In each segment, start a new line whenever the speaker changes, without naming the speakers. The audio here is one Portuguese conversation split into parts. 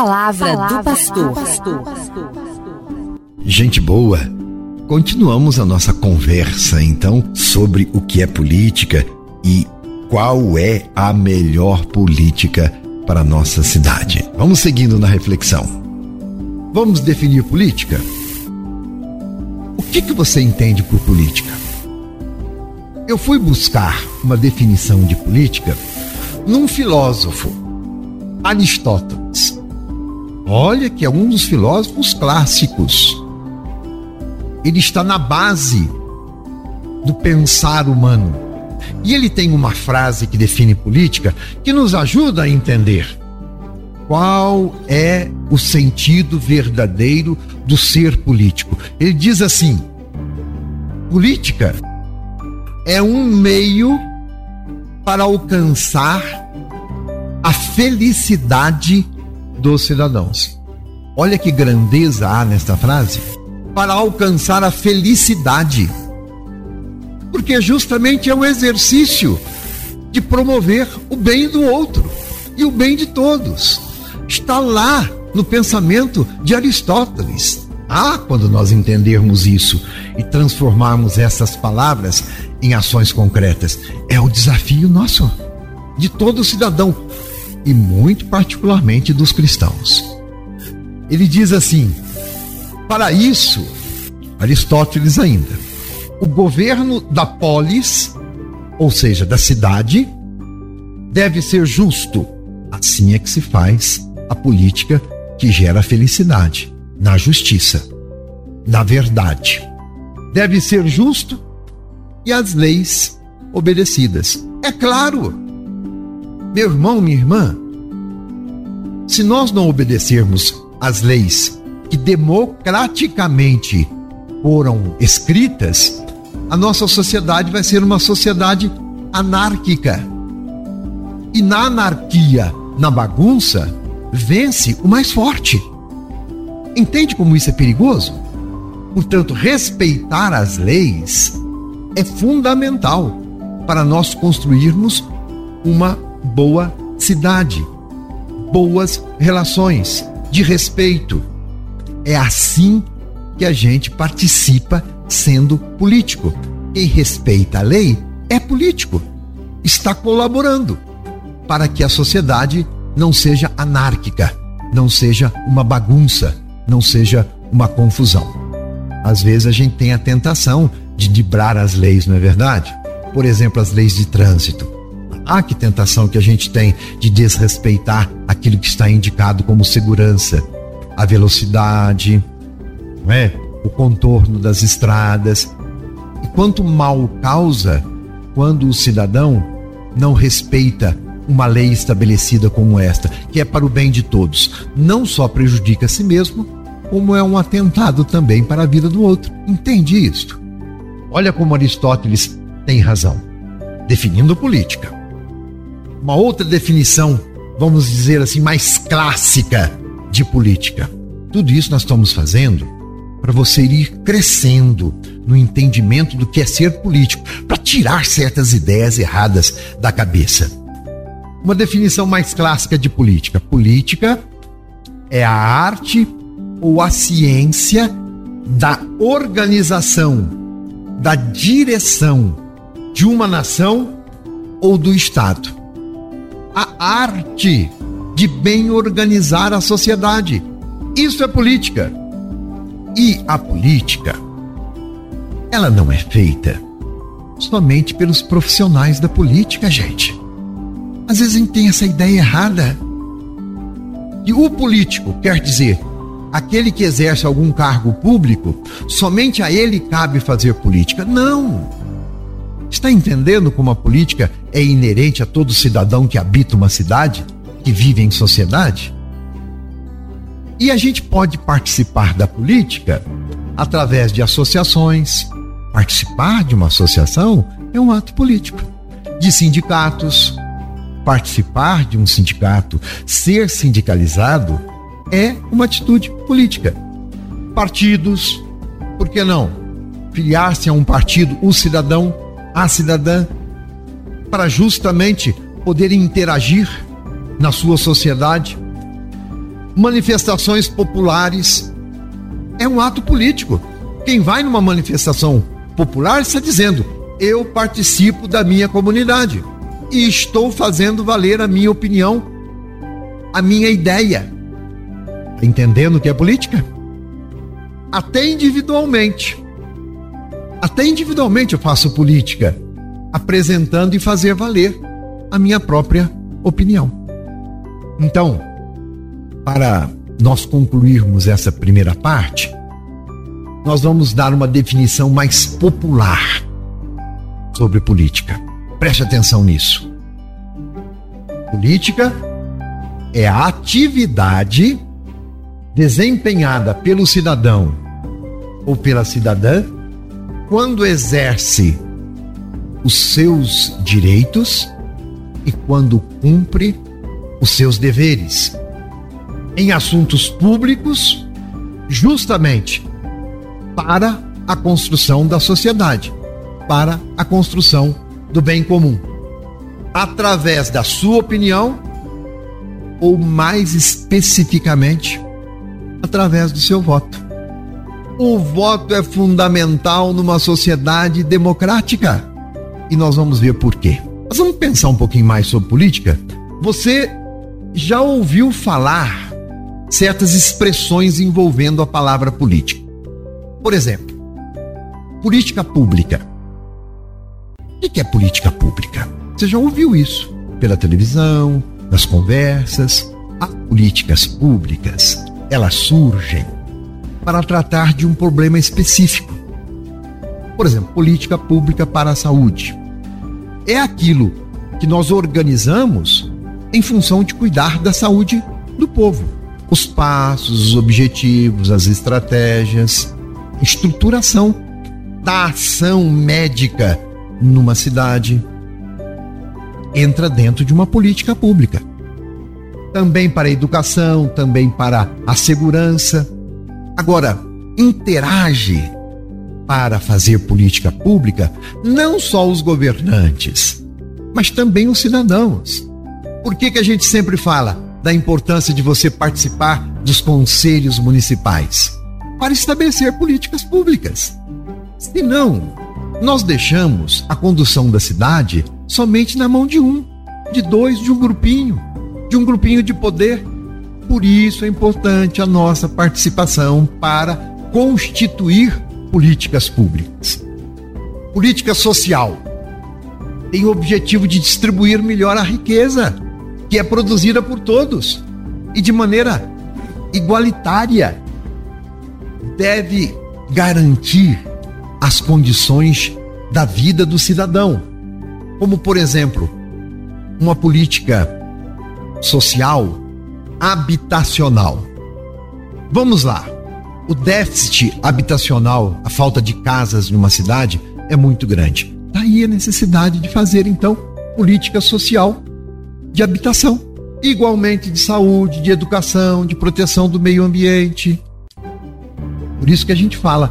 Palavra, Palavra do pastor.
Gente boa, continuamos a nossa conversa então sobre o que é política e qual é a melhor política para a nossa cidade. Vamos seguindo na reflexão. Vamos definir política? O que, que você entende por política? Eu fui buscar uma definição de política num filósofo, Aristóteles. Olha que é um dos filósofos clássicos. Ele está na base do pensar humano. E ele tem uma frase que define política que nos ajuda a entender qual é o sentido verdadeiro do ser político. Ele diz assim: política é um meio para alcançar a felicidade dos cidadãos. Olha que grandeza há nesta frase. Para alcançar a felicidade. Porque justamente é um exercício de promover o bem do outro e o bem de todos. Está lá no pensamento de Aristóteles. Ah, quando nós entendermos isso e transformarmos essas palavras em ações concretas, é o desafio nosso, de todo cidadão, e muito particularmente dos cristãos. Ele diz assim: para isso, Aristóteles ainda, o governo da polis, ou seja, da cidade, deve ser justo. Assim é que se faz a política que gera felicidade, na justiça, na verdade. Deve ser justo e as leis obedecidas. É claro, meu irmão, minha irmã, se nós não obedecermos às leis que democraticamente foram escritas, a nossa sociedade vai ser uma sociedade anárquica. E na anarquia, na bagunça, vence o mais forte. Entende como isso é perigoso? Portanto, respeitar as leis é fundamental para nós construirmos uma boa cidade, boas relações, de respeito. É assim que a gente participa sendo político. Quem respeita a lei é político, está colaborando para que a sociedade não seja anárquica, não seja uma bagunça, não seja uma confusão. Às vezes a gente tem a tentação de dibrar as leis, não é verdade? Por exemplo, as leis de trânsito. Ah, que tentação que a gente tem de desrespeitar aquilo que está indicado como segurança, a velocidade, é? o contorno das estradas. E quanto mal causa quando o cidadão não respeita uma lei estabelecida como esta, que é para o bem de todos, não só prejudica a si mesmo, como é um atentado também para a vida do outro. Entende isto? Olha como Aristóteles tem razão, definindo política uma outra definição, vamos dizer assim, mais clássica de política. Tudo isso nós estamos fazendo para você ir crescendo no entendimento do que é ser político, para tirar certas ideias erradas da cabeça. Uma definição mais clássica de política: política é a arte ou a ciência da organização, da direção de uma nação ou do Estado a arte de bem organizar a sociedade. Isso é política. E a política, ela não é feita somente pelos profissionais da política, gente. Às vezes a gente tem essa ideia errada. E o político quer dizer aquele que exerce algum cargo público, somente a ele cabe fazer política. Não! Está entendendo como a política é inerente a todo cidadão que habita uma cidade, que vive em sociedade? E a gente pode participar da política através de associações. Participar de uma associação é um ato político. De sindicatos. Participar de um sindicato, ser sindicalizado, é uma atitude política. Partidos, por que não? Filiar-se a um partido, o cidadão a cidadã para justamente poder interagir na sua sociedade. manifestações populares. É um ato político. Quem vai numa manifestação popular está dizendo: eu participo da minha comunidade e estou fazendo valer a minha opinião, a minha ideia. Entendendo o que é política? Até individualmente. Até individualmente eu faço política, apresentando e fazer valer a minha própria opinião. Então, para nós concluirmos essa primeira parte, nós vamos dar uma definição mais popular sobre política. Preste atenção nisso. Política é a atividade desempenhada pelo cidadão ou pela cidadã quando exerce os seus direitos e quando cumpre os seus deveres em assuntos públicos, justamente para a construção da sociedade, para a construção do bem comum, através da sua opinião ou mais especificamente através do seu voto. O voto é fundamental numa sociedade democrática. E nós vamos ver por quê. Nós vamos pensar um pouquinho mais sobre política. Você já ouviu falar certas expressões envolvendo a palavra política? Por exemplo, política pública. O que é política pública? Você já ouviu isso pela televisão, nas conversas. As políticas públicas, elas surgem para tratar de um problema específico. Por exemplo, política pública para a saúde. É aquilo que nós organizamos em função de cuidar da saúde do povo. Os passos, os objetivos, as estratégias, estruturação da ação médica numa cidade entra dentro de uma política pública. Também para a educação, também para a segurança Agora, interage para fazer política pública não só os governantes, mas também os cidadãos. Por que, que a gente sempre fala da importância de você participar dos conselhos municipais? Para estabelecer políticas públicas. Se não, nós deixamos a condução da cidade somente na mão de um, de dois, de um grupinho, de um grupinho de poder por isso é importante a nossa participação para constituir políticas públicas. Política social tem o objetivo de distribuir melhor a riqueza que é produzida por todos e de maneira igualitária. Deve garantir as condições da vida do cidadão, como, por exemplo, uma política social habitacional. Vamos lá. O déficit habitacional, a falta de casas numa cidade é muito grande. Daí a necessidade de fazer então política social de habitação, igualmente de saúde, de educação, de proteção do meio ambiente. Por isso que a gente fala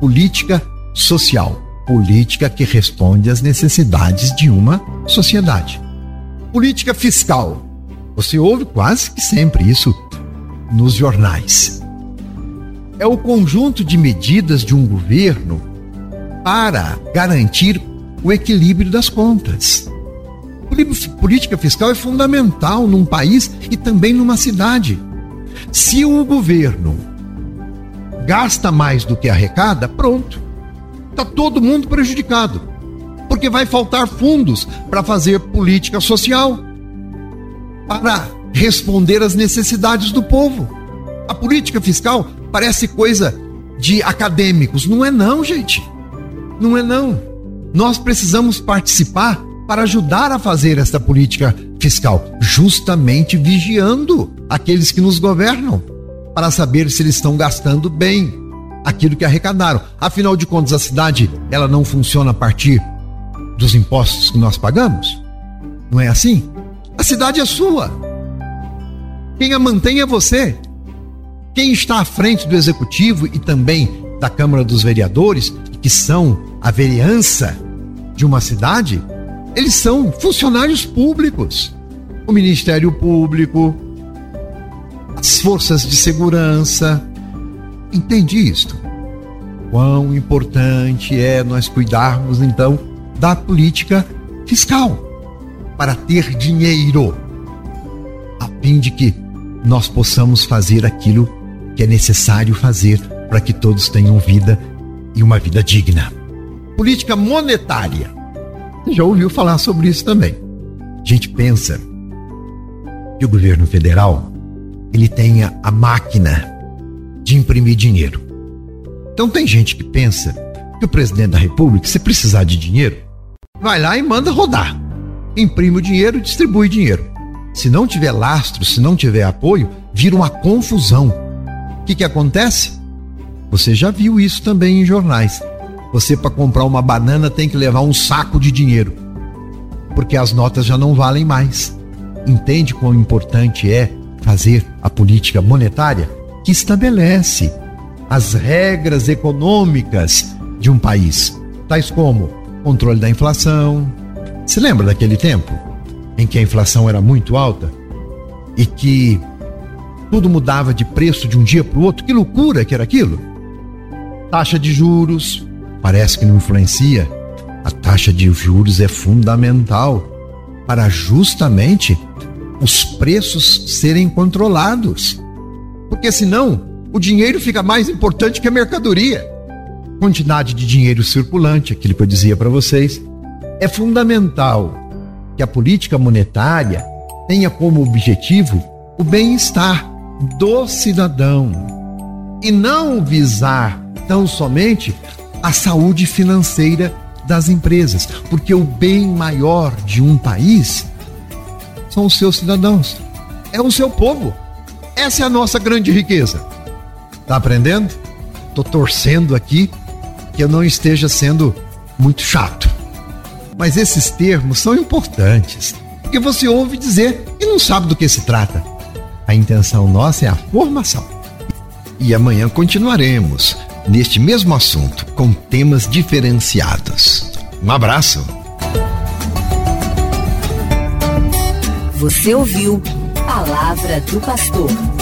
política social, política que responde às necessidades de uma sociedade. Política fiscal, você ouve quase que sempre isso nos jornais. É o conjunto de medidas de um governo para garantir o equilíbrio das contas. Política fiscal é fundamental num país e também numa cidade. Se o governo gasta mais do que arrecada, pronto. Está todo mundo prejudicado. Porque vai faltar fundos para fazer política social para responder às necessidades do povo. A política fiscal parece coisa de acadêmicos. Não é não, gente. Não é não. Nós precisamos participar para ajudar a fazer esta política fiscal, justamente vigiando aqueles que nos governam, para saber se eles estão gastando bem aquilo que arrecadaram. Afinal de contas, a cidade, ela não funciona a partir dos impostos que nós pagamos? Não é assim? Cidade é sua. Quem a mantém é você. Quem está à frente do executivo e também da Câmara dos Vereadores, que são a vereança de uma cidade, eles são funcionários públicos. O Ministério Público, as forças de segurança. Entende isto? Quão importante é nós cuidarmos então da política fiscal para ter dinheiro, a fim de que nós possamos fazer aquilo que é necessário fazer para que todos tenham vida e uma vida digna. Política monetária. Você já ouviu falar sobre isso também. A gente pensa que o governo federal ele tenha a máquina de imprimir dinheiro. Então tem gente que pensa que o presidente da República, se precisar de dinheiro, vai lá e manda rodar. Imprime o dinheiro, distribui dinheiro. Se não tiver lastro, se não tiver apoio, vira uma confusão. O que, que acontece? Você já viu isso também em jornais. Você, para comprar uma banana, tem que levar um saco de dinheiro, porque as notas já não valem mais. Entende quão importante é fazer a política monetária que estabelece as regras econômicas de um país, tais como controle da inflação. Se lembra daquele tempo em que a inflação era muito alta e que tudo mudava de preço de um dia para o outro? Que loucura que era aquilo! Taxa de juros, parece que não influencia. A taxa de juros é fundamental para justamente os preços serem controlados. Porque senão o dinheiro fica mais importante que a mercadoria. Quantidade de dinheiro circulante, aquilo que eu dizia para vocês. É fundamental que a política monetária tenha como objetivo o bem-estar do cidadão e não visar tão somente a saúde financeira das empresas, porque o bem maior de um país são os seus cidadãos, é o seu povo. Essa é a nossa grande riqueza. Tá aprendendo? Tô torcendo aqui que eu não esteja sendo muito chato. Mas esses termos são importantes, porque você ouve dizer e não sabe do que se trata. A intenção nossa é a formação. E amanhã continuaremos neste mesmo assunto com temas diferenciados. Um abraço.
Você ouviu Palavra do Pastor.